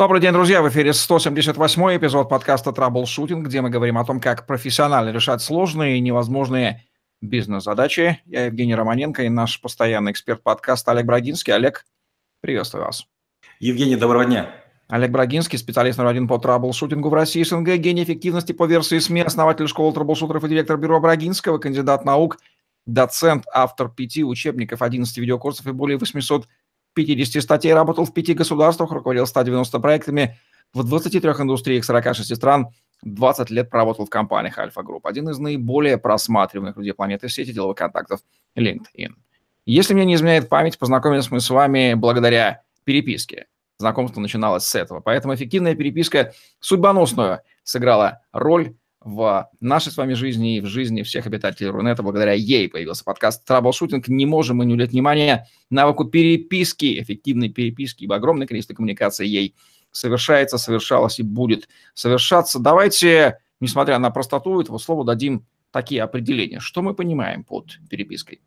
Добрый день, друзья! В эфире 178 эпизод подкаста «Траблшутинг», где мы говорим о том, как профессионально решать сложные и невозможные бизнес-задачи. Я Евгений Романенко и наш постоянный эксперт подкаста Олег Брагинский. Олег, приветствую вас. Евгений, доброго дня. Олег Брагинский, специалист номер один по траблшутингу в России СНГ, гений эффективности по версии СМИ, основатель школы траблшутеров и директор бюро Брагинского, кандидат наук, доцент, автор пяти учебников, 11 видеокурсов и более 800 50 статей, работал в пяти государствах, руководил 190 проектами в 23 индустриях 46 стран, 20 лет проработал в компаниях Альфа Групп. Один из наиболее просматриваемых людей планеты в сети деловых контактов LinkedIn. Если мне не изменяет память, познакомились мы с вами благодаря переписке. Знакомство начиналось с этого. Поэтому эффективная переписка судьбоносную сыграла роль в нашей с вами жизни и в жизни всех обитателей Рунета. Благодаря ей появился подкаст «Траблшутинг». Не можем мы не уделять внимания навыку переписки, эффективной переписки, ибо огромное количество коммуникаций ей совершается, совершалось и будет совершаться. Давайте, несмотря на простоту этого слова, дадим такие определения. Что мы понимаем под перепиской?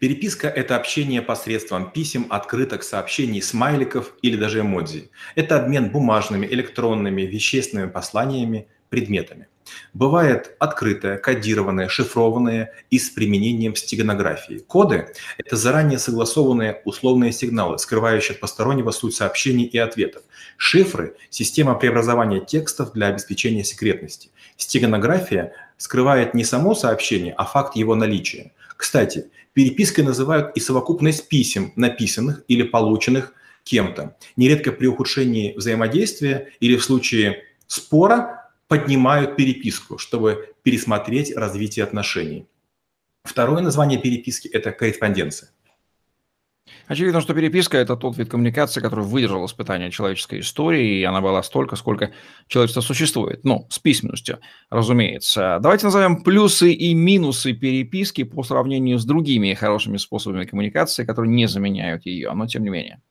Переписка – это общение посредством писем, открыток, сообщений, смайликов или даже эмодзи. Это обмен бумажными, электронными, вещественными посланиями, предметами. Бывает открытое, кодированное, шифрованное и с применением стеганографии. Коды – это заранее согласованные условные сигналы, скрывающие от постороннего суть сообщений и ответов. Шифры – система преобразования текстов для обеспечения секретности. Стеганография скрывает не само сообщение, а факт его наличия. Кстати, перепиской называют и совокупность писем, написанных или полученных кем-то. Нередко при ухудшении взаимодействия или в случае спора поднимают переписку, чтобы пересмотреть развитие отношений. Второе название переписки – это корреспонденция. Очевидно, что переписка – это тот вид коммуникации, который выдержал испытание человеческой истории, и она была столько, сколько человечество существует. Ну, с письменностью, разумеется. Давайте назовем плюсы и минусы переписки по сравнению с другими хорошими способами коммуникации, которые не заменяют ее, но тем не менее.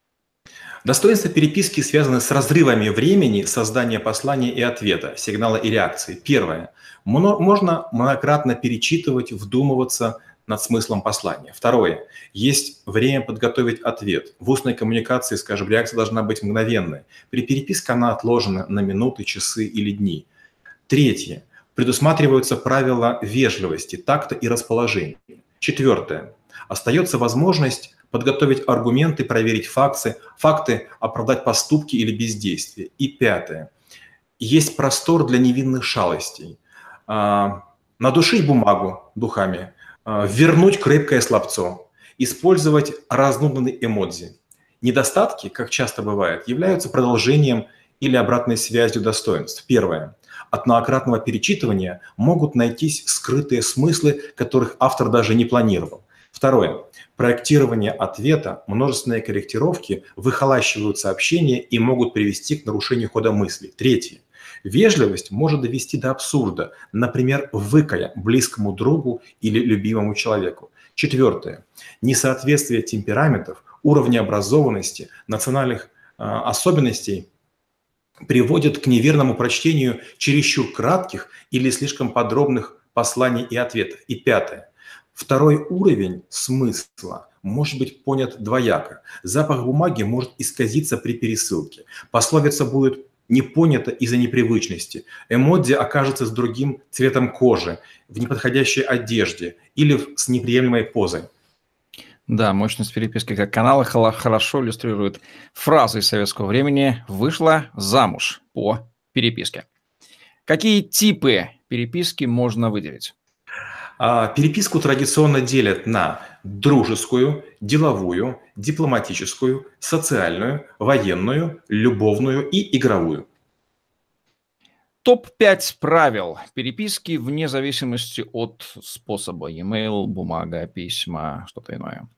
Достоинства переписки связаны с разрывами времени создания послания и ответа, сигнала и реакции. Первое. Можно многократно перечитывать, вдумываться над смыслом послания. Второе. Есть время подготовить ответ. В устной коммуникации, скажем, реакция должна быть мгновенной. При переписке она отложена на минуты, часы или дни. Третье. Предусматриваются правила вежливости, такта и расположения. Четвертое. Остается возможность подготовить аргументы, проверить факты, факты, оправдать поступки или бездействие. И пятое. Есть простор для невинных шалостей. А, надушить бумагу духами, а, вернуть крепкое слабцо, использовать разнудные эмодзи. Недостатки, как часто бывает, являются продолжением или обратной связью достоинств. Первое. От многократного перечитывания могут найтись скрытые смыслы, которых автор даже не планировал. Второе. Проектирование ответа, множественные корректировки выхолащивают сообщения и могут привести к нарушению хода мысли. Третье. Вежливость может довести до абсурда, например, выкая близкому другу или любимому человеку. Четвертое. Несоответствие темпераментов, уровня образованности, национальных э, особенностей приводит к неверному прочтению чересчур кратких или слишком подробных посланий и ответов. И пятое. Второй уровень смысла может быть понят двояко. Запах бумаги может исказиться при пересылке. Пословица будет не понята из-за непривычности. Эмодзи окажется с другим цветом кожи, в неподходящей одежде или с неприемлемой позой. Да, мощность переписки как канала хорошо иллюстрирует фразу из советского времени «вышла замуж по переписке». Какие типы переписки можно выделить? А, переписку традиционно делят на дружескую, деловую, дипломатическую, социальную, военную, любовную и игровую. Топ-5 правил переписки вне зависимости от способа. E-mail, бумага, письма, что-то иное.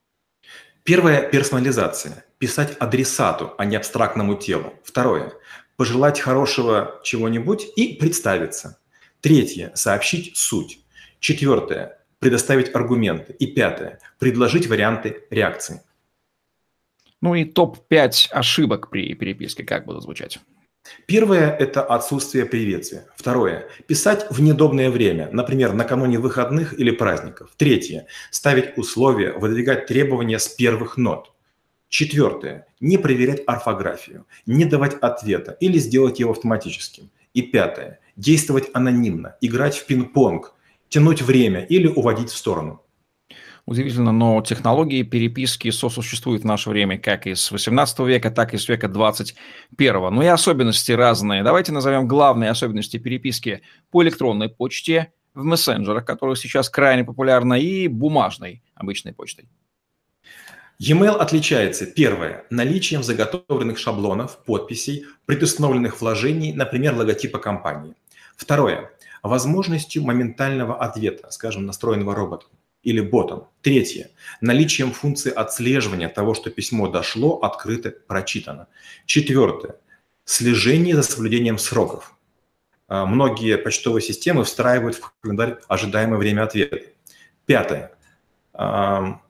Первое – персонализация. Писать адресату, а не абстрактному телу. Второе – пожелать хорошего чего-нибудь и представиться. Третье – сообщить суть. Четвертое – предоставить аргументы. И пятое – предложить варианты реакции. Ну и топ-5 ошибок при переписке как будут звучать? Первое – это отсутствие приветствия. Второе – писать в недобное время, например, накануне выходных или праздников. Третье – ставить условия, выдвигать требования с первых нот. Четвертое. Не проверять орфографию, не давать ответа или сделать его автоматическим. И пятое. Действовать анонимно, играть в пинг-понг, тянуть время или уводить в сторону. Удивительно, но технологии переписки сосуществуют в наше время как из 18 века, так и с века 21. Но и особенности разные. Давайте назовем главные особенности переписки по электронной почте, в мессенджерах, которые сейчас крайне популярны, и бумажной обычной почтой. E-mail отличается, первое, наличием заготовленных шаблонов, подписей, предустановленных вложений, например, логотипа компании. Второе, возможностью моментального ответа, скажем, настроенного роботом или ботом. Третье. Наличием функции отслеживания того, что письмо дошло, открыто, прочитано. Четвертое. Слежение за соблюдением сроков. А, многие почтовые системы встраивают в календарь ожидаемое время ответа. Пятое. А,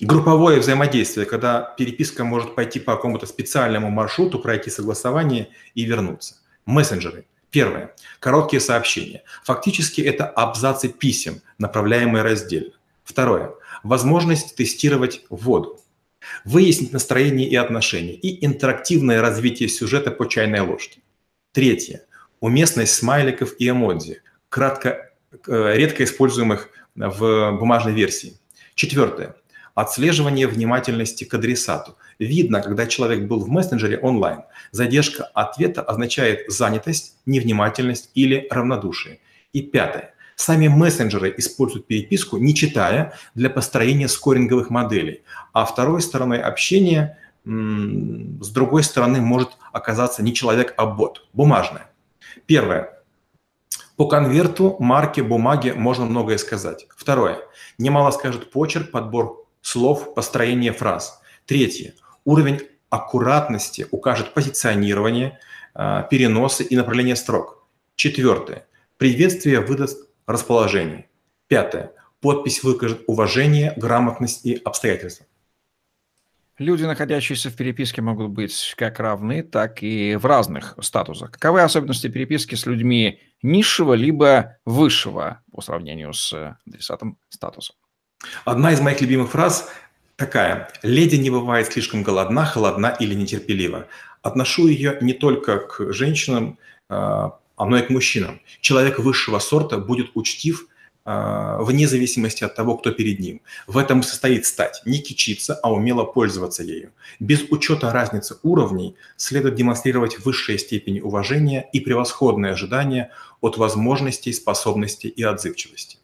групповое взаимодействие, когда переписка может пойти по какому-то специальному маршруту, пройти согласование и вернуться. Мессенджеры. Первое. Короткие сообщения. Фактически это абзацы писем, направляемые раздельно. Второе. Возможность тестировать воду. Выяснить настроение и отношения. И интерактивное развитие сюжета по чайной ложке. Третье. Уместность смайликов и эмодзи, кратко, э, редко используемых в бумажной версии. Четвертое. Отслеживание внимательности к адресату. Видно, когда человек был в мессенджере онлайн. Задержка ответа означает занятость, невнимательность или равнодушие. И пятое. Сами мессенджеры используют переписку, не читая, для построения скоринговых моделей. А второй стороной общения, с другой стороны, может оказаться не человек, а бот, бумажная. Первое. По конверту, марке, бумаге можно многое сказать. Второе. Немало скажет почерк, подбор слов, построение фраз. Третье. Уровень аккуратности укажет позиционирование, а, переносы и направление строк. Четвертое. Приветствие выдаст расположение. Пятое. Подпись выкажет уважение, грамотность и обстоятельства. Люди, находящиеся в переписке, могут быть как равны, так и в разных статусах. Каковы особенности переписки с людьми низшего либо высшего по сравнению с адресатом статуса? Одна из моих любимых фраз такая. «Леди не бывает слишком голодна, холодна или нетерпелива». Отношу ее не только к женщинам, а, и к мужчинам. Человек высшего сорта будет учтив а, вне зависимости от того, кто перед ним. В этом состоит стать. Не кичиться, а умело пользоваться ею. Без учета разницы уровней следует демонстрировать высшие степени уважения и превосходные ожидания от возможностей, способностей и отзывчивости.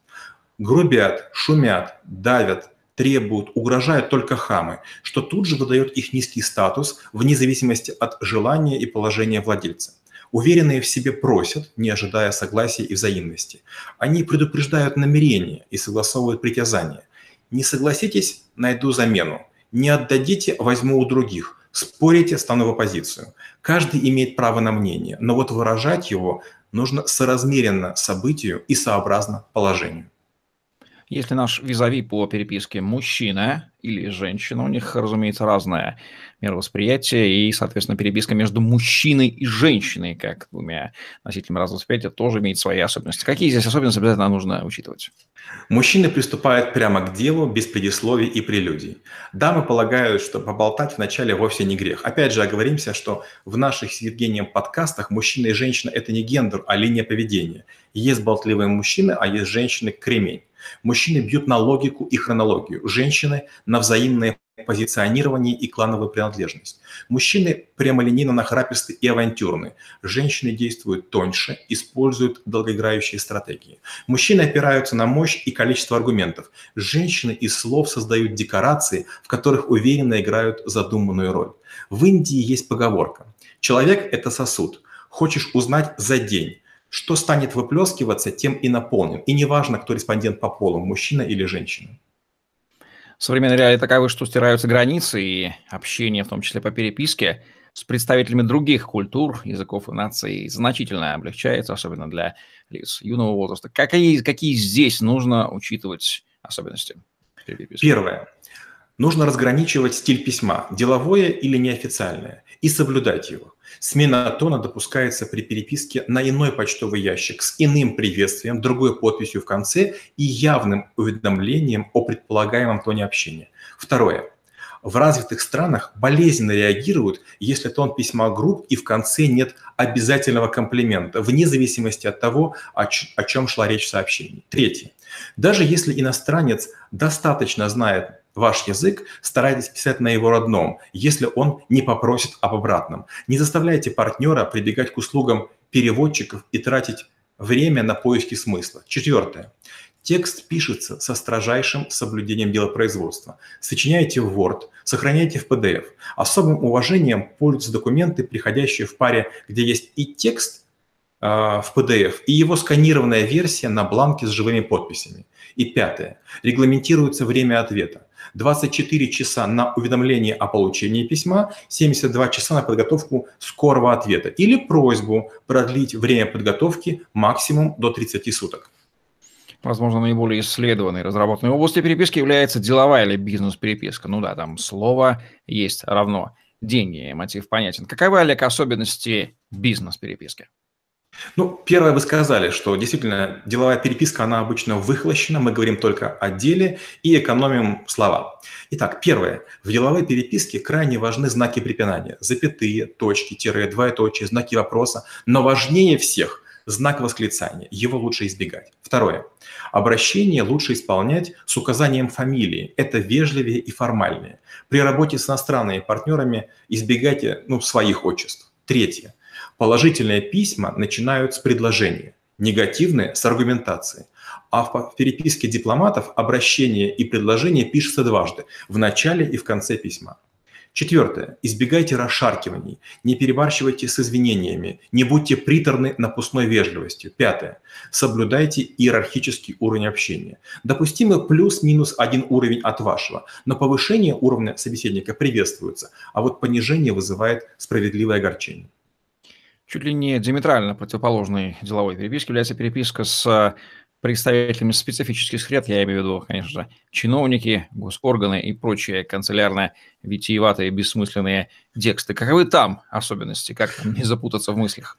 Грубят, шумят, давят, требуют, угрожают только хамы, что тут же выдает их низкий статус вне зависимости от желания и положения владельца. Уверенные в себе просят, не ожидая согласия и взаимности. Они предупреждают намерения и согласовывают притязания. Не согласитесь, найду замену. Не отдадите, возьму у других. Спорите, стану в оппозицию. Каждый имеет право на мнение, но вот выражать его нужно соразмеренно событию и сообразно положению. Если наш визави по переписке мужчина или женщина, у них, разумеется, разное мировосприятие и, соответственно, переписка между мужчиной и женщиной, как двумя носителями разного восприятия, тоже имеет свои особенности. Какие здесь особенности обязательно нужно учитывать? Мужчины приступают прямо к делу, без предисловий и прелюдий. Дамы полагают, что поболтать вначале вовсе не грех. Опять же, оговоримся, что в наших с Евгением подкастах мужчина и женщина – это не гендер, а линия поведения. Есть болтливые мужчины, а есть женщины-кремень. Мужчины бьют на логику и хронологию, женщины – на взаимное позиционирование и клановую принадлежность. Мужчины прямолинейно нахраписты и авантюрны. Женщины действуют тоньше, используют долгоиграющие стратегии. Мужчины опираются на мощь и количество аргументов. Женщины из слов создают декорации, в которых уверенно играют задуманную роль. В Индии есть поговорка «Человек – это сосуд. Хочешь узнать за день, что станет выплескиваться, тем и наполнен. И неважно, кто респондент по полу, мужчина или женщина. Современные реалии таковы, что стираются границы, и общение, в том числе по переписке, с представителями других культур, языков и наций значительно облегчается, особенно для лиц юного возраста. Какие, какие здесь нужно учитывать особенности? Первое. Нужно разграничивать стиль письма, деловое или неофициальное, и соблюдать его. Смена тона допускается при переписке на иной почтовый ящик с иным приветствием, другой подписью в конце и явным уведомлением о предполагаемом тоне общения. Второе. в развитых странах болезненно реагируют, если тон письма групп и в конце нет обязательного комплимента, вне зависимости от того, о, о чем шла речь в сообщении. Третье. Даже если иностранец достаточно знает ваш язык, старайтесь писать на его родном, если он не попросит об обратном. Не заставляйте партнера прибегать к услугам переводчиков и тратить время на поиски смысла. Четвертое. Текст пишется со строжайшим соблюдением делопроизводства. Сочиняйте в Word, сохраняйте в PDF. Особым уважением пользуются документы, приходящие в паре, где есть и текст э, в PDF, и его сканированная версия на бланке с живыми подписями. И пятое. Регламентируется время ответа. 24 часа на уведомление о получении письма, 72 часа на подготовку скорого ответа или просьбу продлить время подготовки максимум до 30 суток. Возможно, наиболее исследованной разработанной областью переписки является деловая или бизнес-переписка. Ну да, там слово есть равно деньги, мотив понятен. Каковы, Олег, особенности бизнес-переписки? Ну, первое вы сказали, что действительно деловая переписка, она обычно выхлощена, мы говорим только о деле и экономим слова. Итак, первое. В деловой переписке крайне важны знаки препинания. Запятые, точки, тире, двоеточие, знаки вопроса. Но важнее всех знак восклицания. Его лучше избегать. Второе. Обращение лучше исполнять с указанием фамилии. Это вежливее и формальнее. При работе с иностранными партнерами избегайте ну, своих отчеств. Третье. Положительные письма начинают с предложения, негативные – с аргументации. А в переписке дипломатов обращение и предложение пишется дважды – в начале и в конце письма. Четвертое. Избегайте расшаркиваний, не перебарщивайте с извинениями, не будьте приторны напускной вежливостью. Пятое. Соблюдайте иерархический уровень общения. Допустимо плюс-минус один уровень от вашего, но повышение уровня собеседника приветствуется, а вот понижение вызывает справедливое огорчение. Чуть ли не диаметрально противоположной деловой переписке является переписка с представителями специфических сред, я имею в виду, конечно же, чиновники, госорганы и прочие канцелярные витиеватые бессмысленные тексты. Каковы там особенности, как не запутаться в мыслях?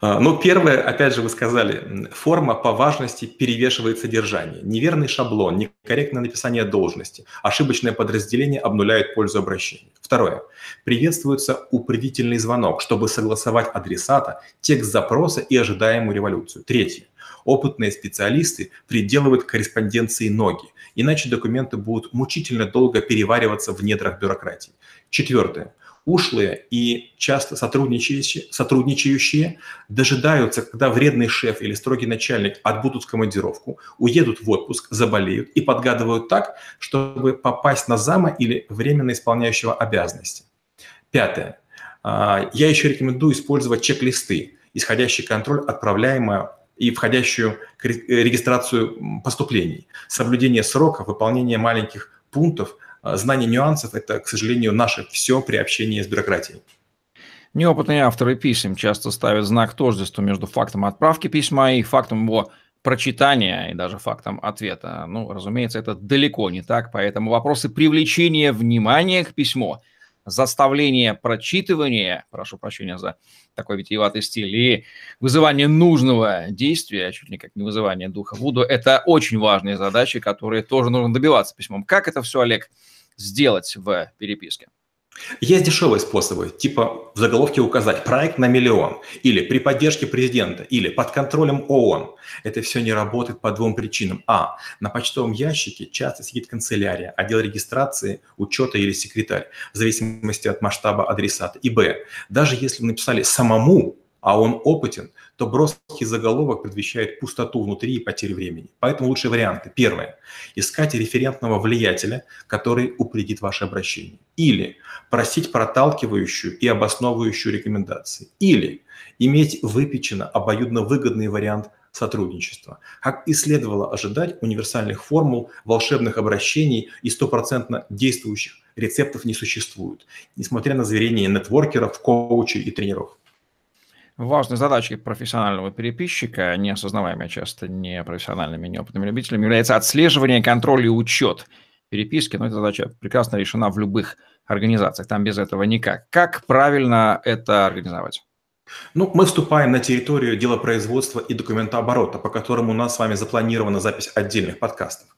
Ну, первое, опять же, вы сказали, форма по важности перевешивает содержание. Неверный шаблон, некорректное написание должности, ошибочное подразделение обнуляет пользу обращения. Второе. Приветствуется упредительный звонок, чтобы согласовать адресата, текст запроса и ожидаемую революцию. Третье. Опытные специалисты приделывают корреспонденции ноги, иначе документы будут мучительно долго перевариваться в недрах бюрократии. Четвертое ушлые и часто сотрудничающие, сотрудничающие дожидаются, когда вредный шеф или строгий начальник отбудут командировку, уедут в отпуск, заболеют и подгадывают так, чтобы попасть на зама или временно исполняющего обязанности. Пятое. А, я еще рекомендую использовать чек-листы, исходящий контроль, отправляемое и входящую регистрацию поступлений, соблюдение срока, выполнение маленьких пунктов – знание нюансов – это, к сожалению, наше все при общении с бюрократией. Неопытные авторы писем часто ставят знак тождества между фактом отправки письма и фактом его прочитания и даже фактом ответа. Ну, разумеется, это далеко не так, поэтому вопросы привлечения внимания к письму заставление прочитывания, прошу прощения за такой витиеватый стиль, и вызывание нужного действия, чуть ли как не вызывание духа Вуду, это очень важные задачи, которые тоже нужно добиваться письмом. Как это все, Олег, сделать в переписке? Есть дешевые способы, типа в заголовке указать «проект на миллион» или «при поддержке президента» или «под контролем ООН». Это все не работает по двум причинам. А. На почтовом ящике часто сидит канцелярия, отдел регистрации, учета или секретарь, в зависимости от масштаба адресата. И Б. Даже если написали самому, а он опытен, то броский заголовок предвещает пустоту внутри и потерю времени. Поэтому лучшие варианты. Первое. Искать референтного влиятеля, который упредит ваше обращение. Или просить проталкивающую и обосновывающую рекомендации. Или иметь выпечено обоюдно выгодный вариант сотрудничества. Как и следовало ожидать, универсальных формул, волшебных обращений и стопроцентно действующих рецептов не существует, несмотря на заверения нетворкеров, коучей и тренеров. Важной задачей профессионального переписчика, неосознаваемой часто непрофессиональными, неопытными любителями, является отслеживание, контроль и учет переписки. Но эта задача прекрасно решена в любых организациях. Там без этого никак. Как правильно это организовать? Ну, мы вступаем на территорию делопроизводства и документооборота, по которому у нас с вами запланирована запись отдельных подкастов.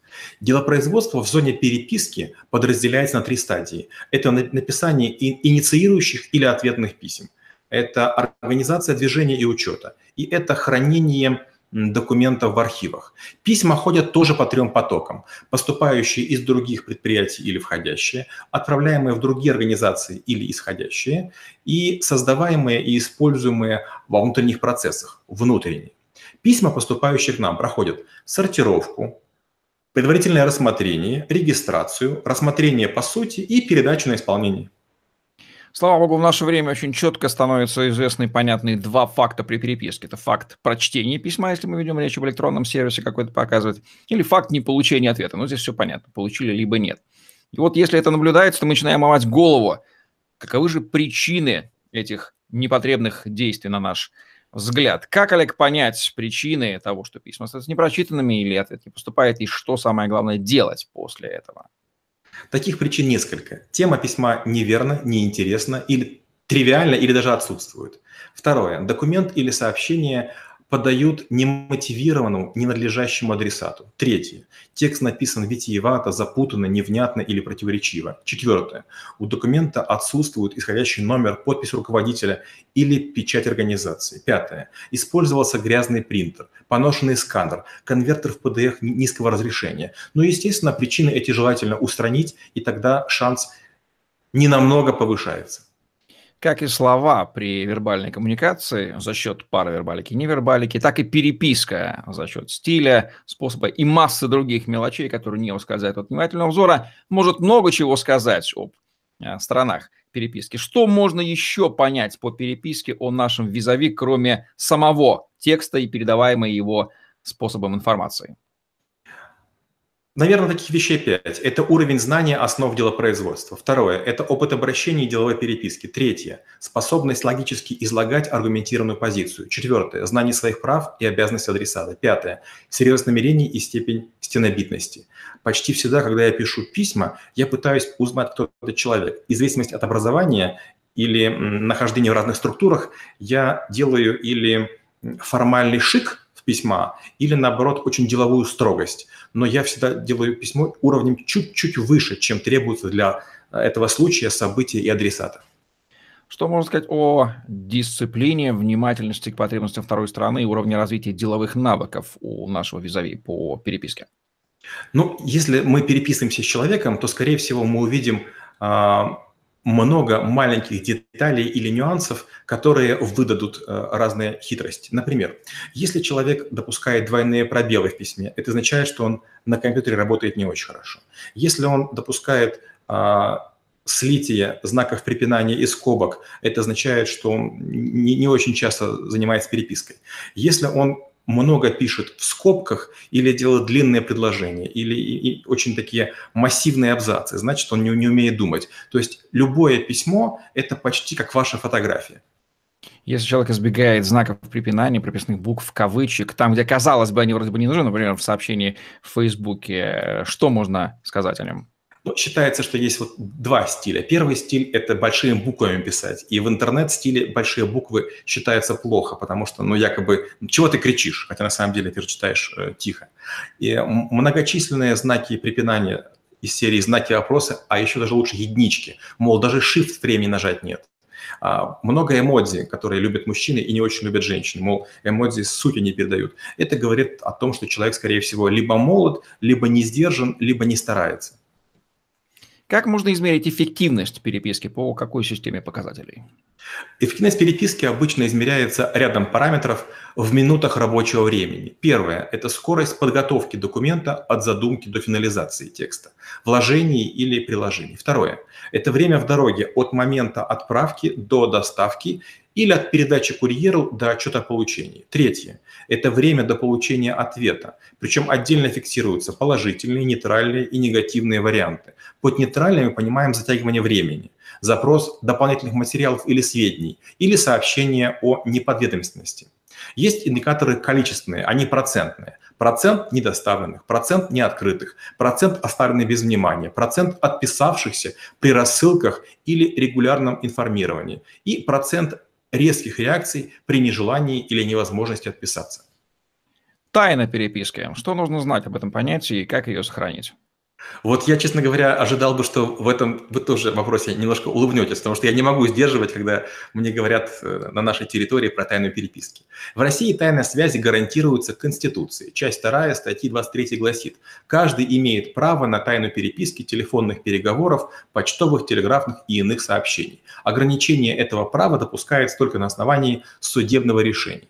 Делопроизводство в зоне переписки подразделяется на три стадии. Это написание инициирующих или ответных писем. Это организация движения и учета. И это хранение документов в архивах. Письма ходят тоже по трем потокам. Поступающие из других предприятий или входящие, отправляемые в другие организации или исходящие, и создаваемые и используемые во внутренних процессах, внутренние. Письма, поступающие к нам, проходят сортировку, предварительное рассмотрение, регистрацию, рассмотрение по сути и передачу на исполнение. Слава богу, в наше время очень четко становятся известны и понятны два факта при переписке. Это факт прочтения письма, если мы ведем речь об электронном сервисе какой-то показывать, или факт неполучения ответа. Ну, здесь все понятно, получили либо нет. И вот если это наблюдается, то мы начинаем мовать голову. Каковы же причины этих непотребных действий на наш взгляд? Как, Олег, понять причины того, что письма остаются непрочитанными или ответ не поступает, и что самое главное делать после этого? Таких причин несколько. Тема письма неверна, неинтересна или тривиальна или даже отсутствует. Второе. Документ или сообщение подают немотивированному, ненадлежащему адресату. Третье. Текст написан витиевато, запутанно, невнятно или противоречиво. Четвертое. У документа отсутствует исходящий номер, подпись руководителя или печать организации. Пятое. Использовался грязный принтер, поношенный сканер, конвертер в PDF низкого разрешения. Но, естественно, причины эти желательно устранить, и тогда шанс ненамного повышается как и слова при вербальной коммуникации за счет паравербалики и невербалики, так и переписка за счет стиля, способа и массы других мелочей, которые не ускользают от внимательного взора, может много чего сказать об э, сторонах переписки. Что можно еще понять по переписке о нашем визави, кроме самого текста и передаваемой его способом информации? Наверное, таких вещей пять. Это уровень знания основ делопроизводства. Второе – это опыт обращения и деловой переписки. Третье – способность логически излагать аргументированную позицию. Четвертое – знание своих прав и обязанностей адресата. Пятое – серьезность намерений и степень стенобитности. Почти всегда, когда я пишу письма, я пытаюсь узнать, кто этот человек. В зависимости от образования или нахождения в разных структурах, я делаю или формальный шик – письма, или наоборот очень деловую строгость. Но я всегда делаю письмо уровнем чуть-чуть выше, чем требуется для э, этого случая, события и адресата. Что можно сказать о дисциплине, внимательности к потребностям второй стороны и уровне развития деловых навыков у нашего визави по переписке? Ну, если мы переписываемся с человеком, то, скорее всего, мы увидим а, много маленьких деталей или нюансов, которые выдадут э, разные хитрости. Например, если человек допускает двойные пробелы в письме, это означает, что он на компьютере работает не очень хорошо. Если он допускает а, слитие знаков препинания и скобок, это означает, что он не, не очень часто занимается перепиской. Если он много пишет в скобках или делает длинные предложения, или и, и очень такие массивные абзацы, значит, он не, не умеет думать. То есть любое письмо – это почти как ваша фотография. Если человек избегает знаков препинания, прописных букв, кавычек, там, где, казалось бы, они вроде бы не нужны, например, в сообщении в Фейсбуке, что можно сказать о нем? Ну, считается, что есть вот два стиля. Первый стиль – это большими буквами писать. И в интернет-стиле большие буквы считаются плохо, потому что, ну, якобы, чего ты кричишь, хотя на самом деле ты читаешь э, тихо. И многочисленные знаки препинания из серии знаки вопроса, а еще даже лучше единички. Мол, даже shift времени нажать нет. А, много эмодзи, которые любят мужчины и не очень любят женщины. Мол, эмодзи сути не передают. Это говорит о том, что человек, скорее всего, либо молод, либо не сдержан, либо не старается. Как можно измерить эффективность переписки по какой системе показателей? Эффективность переписки обычно измеряется рядом параметров в минутах рабочего времени. Первое – это скорость подготовки документа от задумки до финализации текста, вложений или приложений. Второе – это время в дороге от момента отправки до доставки или от передачи курьеру до отчета о получении. Третье – это время до получения ответа, причем отдельно фиксируются положительные, нейтральные и негативные варианты. Под нейтральными понимаем затягивание времени, запрос дополнительных материалов или сведений, или сообщение о неподведомственности. Есть индикаторы количественные, они процентные. Процент недоставленных, процент неоткрытых, процент оставленных без внимания, процент отписавшихся при рассылках или регулярном информировании и процент резких реакций при нежелании или невозможности отписаться. Тайна переписки. Что нужно знать об этом понятии и как ее сохранить? Вот я, честно говоря, ожидал бы, что в этом вы тоже вопросе немножко улыбнетесь, потому что я не могу сдерживать, когда мне говорят э, на нашей территории про тайну переписки. В России тайная связи гарантируется Конституцией. Часть 2 статьи 23 гласит, каждый имеет право на тайну переписки, телефонных переговоров, почтовых, телеграфных и иных сообщений. Ограничение этого права допускается только на основании судебного решения.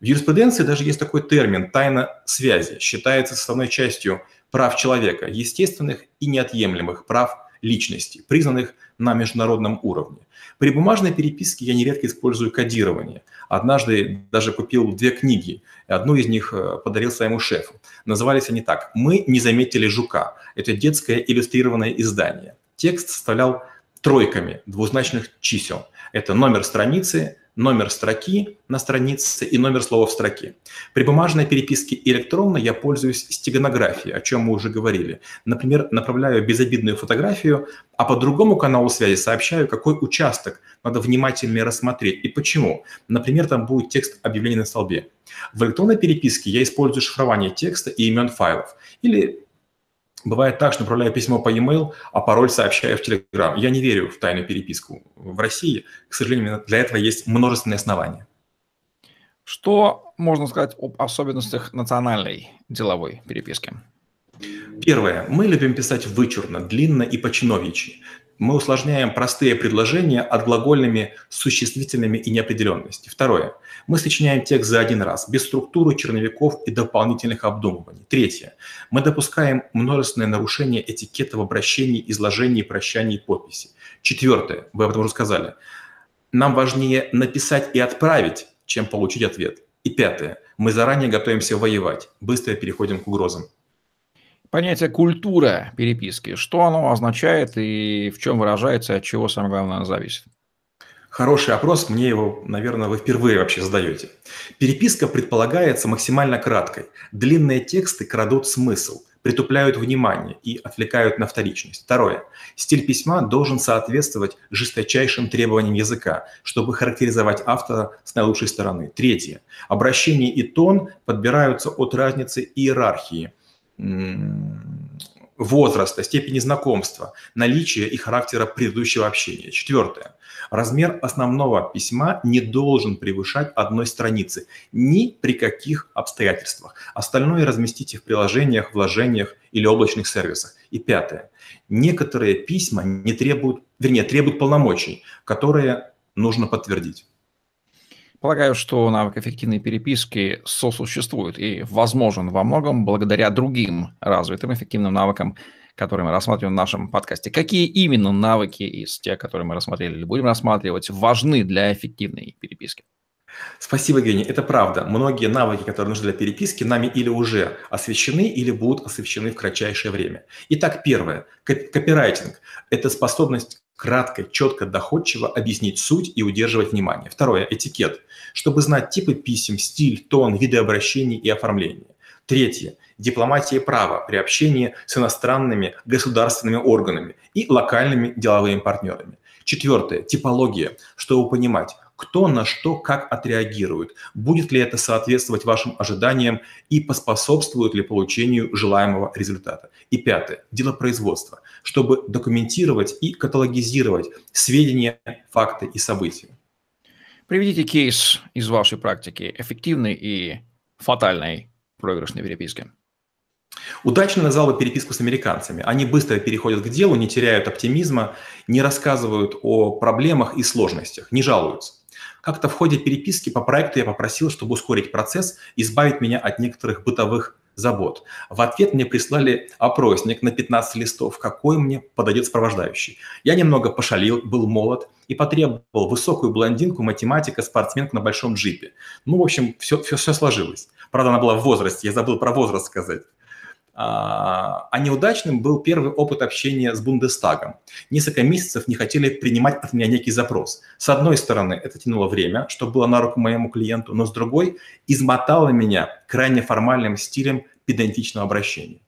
В юриспруденции даже есть такой термин «тайна связи», считается составной частью прав человека, естественных и неотъемлемых прав личности, признанных на международном уровне. При бумажной переписке я нередко использую кодирование. Однажды даже купил две книги, одну из них э, подарил своему шефу. Назывались они так «Мы не заметили жука». Это детское иллюстрированное издание. Текст составлял тройками двузначных чисел. Это номер страницы, номер строки на странице и номер слова в строке. При бумажной переписке электронно я пользуюсь стеганографией, о чем мы уже говорили. Например, направляю безобидную фотографию, а по другому каналу связи сообщаю, какой участок надо внимательнее рассмотреть и почему. Например, там будет текст объявления на столбе. В электронной переписке я использую шифрование текста и имен файлов. Или Бывает так, что направляю письмо по e-mail, а пароль сообщаю в Telegram. Я не верю в тайную переписку. В России, к сожалению, для этого есть множественные основания. Что можно сказать об особенностях национальной деловой переписки? Первое. Мы любим писать вычурно, длинно и по-чиновичьи мы усложняем простые предложения отглагольными существительными и неопределенности. Второе. Мы сочиняем текст за один раз, без структуры, черновиков и дополнительных обдумываний. Третье. Мы допускаем множественное нарушение этикета в обращении, изложении, прощании и подписи. Четвертое. Вы об этом уже сказали. Нам важнее написать и отправить, чем получить ответ. И пятое. Мы заранее готовимся воевать, быстро переходим к угрозам. Понятие культура переписки. Что оно означает и в чем выражается, от чего самое главное зависит? Хороший опрос, мне его, наверное, вы впервые вообще задаете. Переписка предполагается максимально краткой. Длинные тексты крадут смысл, притупляют внимание и отвлекают на вторичность. Второе. Стиль письма должен соответствовать жесточайшим требованиям языка, чтобы характеризовать автора с наилучшей стороны. Третье. Обращение и тон подбираются от разницы иерархии – возраста, степени знакомства, наличия и характера предыдущего общения. Четвертое. Размер основного письма не должен превышать одной страницы ни при каких обстоятельствах. Остальное разместите в приложениях, вложениях или облачных сервисах. И пятое. Некоторые письма не требуют, вернее, требуют полномочий, которые нужно подтвердить. Полагаю, что навык эффективной переписки сосуществует и возможен во многом благодаря другим развитым эффективным навыкам, которые мы рассматриваем в нашем подкасте. Какие именно навыки из тех, которые мы рассмотрели или будем рассматривать, важны для эффективной переписки? Спасибо, Евгений. Это правда. Многие навыки, которые нужны для переписки, нами или уже освещены, или будут освещены в кратчайшее время. Итак, первое. Копирайтинг – это способность кратко, четко, доходчиво объяснить суть и удерживать внимание. Второе – этикет, чтобы знать типы писем, стиль, тон, виды обращений и оформления. Третье – дипломатия права при общении с иностранными государственными органами и локальными деловыми партнерами. Четвертое – типология, чтобы понимать, кто на что как отреагирует, будет ли это соответствовать вашим ожиданиям и поспособствует ли получению желаемого результата. И пятое – дело производства, чтобы документировать и каталогизировать сведения, факты и события. Приведите кейс из вашей практики эффективной и фатальной проигрышной переписки. Удачно назвал бы переписку с американцами. Они быстро переходят к делу, не теряют оптимизма, не рассказывают о проблемах и сложностях, не жалуются. Как-то в ходе переписки по проекту я попросил, чтобы ускорить процесс, избавить меня от некоторых бытовых забот. В ответ мне прислали опросник на 15 листов, какой мне подойдет сопровождающий. Я немного пошалил, был молод и потребовал высокую блондинку, математика, спортсменку на большом джипе. Ну, в общем, все, все, все сложилось. Правда, она была в возрасте, я забыл про возраст сказать. А, а неудачным был первый опыт общения с Бундестагом. Несколько месяцев не хотели принимать от меня некий запрос. С одной стороны, это тянуло время, что было на руку моему клиенту, но с другой, измотало меня крайне формальным стилем педантичного обращения.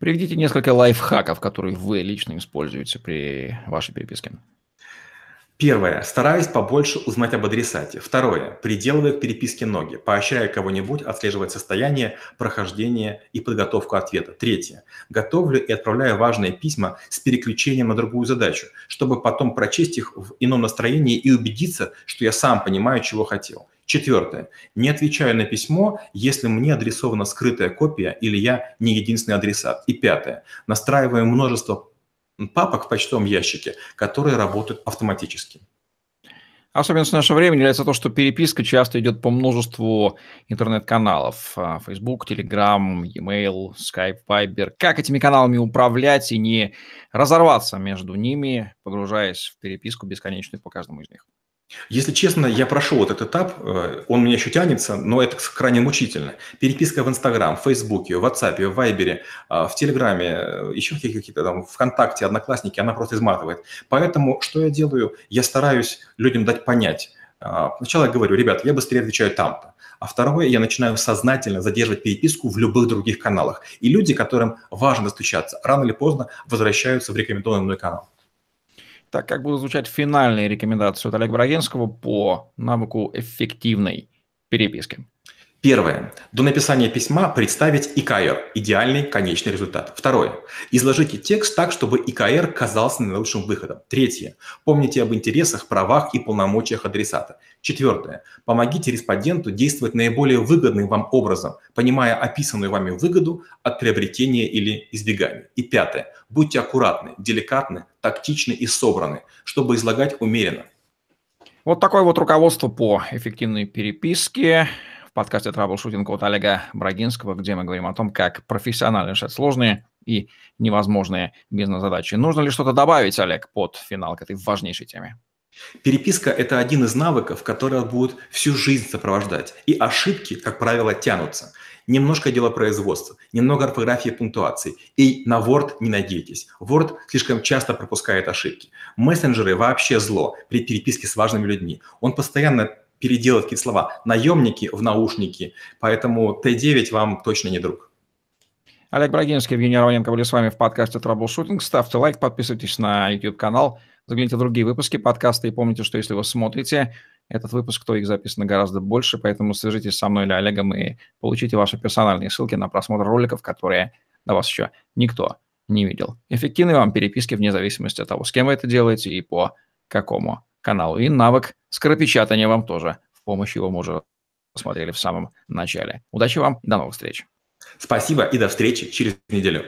Приведите несколько лайфхаков, которые вы лично используете при вашей переписке. Первое. Стараюсь побольше узнать об адресате. Второе. Приделываю к переписке ноги. Поощряю кого-нибудь отслеживать состояние, прохождение и подготовку ответа. Третье. Готовлю и отправляю важные письма с переключением на другую задачу, чтобы потом прочесть их в ином настроении и убедиться, что я сам понимаю, чего хотел. Четвертое. Не отвечаю на письмо, если мне адресована скрытая копия или я не единственный адресат. И пятое. Настраиваю множество папок в почтовом ящике, которые работают автоматически. Особенность нашего времени является то, что переписка часто идет по множеству интернет-каналов. А, Facebook, Telegram, e-mail, Skype, Viber. Как этими каналами управлять и не разорваться между ними, погружаясь в переписку бесконечную по каждому из них? Если честно, я прошел вот этот этап, э, он меня еще тянется, но это крайне мучительно. Переписка в Инстаграм, в Фейсбуке, в WhatsApp, в Вайбере, в Телеграме, э, еще какие-то там, ВКонтакте, Одноклассники, она просто изматывает. Поэтому что я делаю? Я стараюсь людям дать понять. Сначала я говорю, ребят, я быстрее отвечаю там-то. А второе, я начинаю сознательно задерживать переписку в любых других каналах. И люди, которым важно достучаться, рано или поздно возвращаются в рекомендованный мной канал. Так как будут звучать финальные рекомендации от Олега Брагинского по навыку эффективной переписки? Первое. До написания письма представить ИКР – идеальный конечный результат. Второе. Изложите текст так, чтобы ИКР казался наилучшим выходом. Третье. Помните об интересах, правах и полномочиях адресата. Четвертое. Помогите респонденту действовать наиболее выгодным вам образом, понимая описанную вами выгоду от приобретения или избегания. И пятое. Будьте аккуратны, деликатны, тактичны и собраны, чтобы излагать умеренно. Вот такое вот руководство по эффективной переписке подкасте «Траблшутинг» от Олега Брагинского, где мы говорим о том, как профессионально решать сложные и невозможные бизнес-задачи. Нужно ли что-то добавить, Олег, под финал к этой важнейшей теме? Переписка – это один из навыков, который будет всю жизнь сопровождать. И ошибки, как правило, тянутся. Немножко дело производства, немного орфографии и пунктуации. И на Word не надейтесь. Word слишком часто пропускает ошибки. Мессенджеры вообще зло при переписке с важными людьми. Он постоянно переделать какие слова. Наемники в наушники, поэтому Т9 вам точно не друг. Олег Брагинский, Евгений Романенко были с вами в подкасте Troubleshooting. Ставьте лайк, подписывайтесь на YouTube-канал, загляните в другие выпуски подкаста и помните, что если вы смотрите этот выпуск, то их записано гораздо больше, поэтому свяжитесь со мной или Олегом и получите ваши персональные ссылки на просмотр роликов, которые до вас еще никто не видел. Эффективной вам переписки вне зависимости от того, с кем вы это делаете и по какому каналу. И навык скоропечатания вам тоже в помощь его мы уже посмотрели в самом начале. Удачи вам, до новых встреч. Спасибо и до встречи через неделю.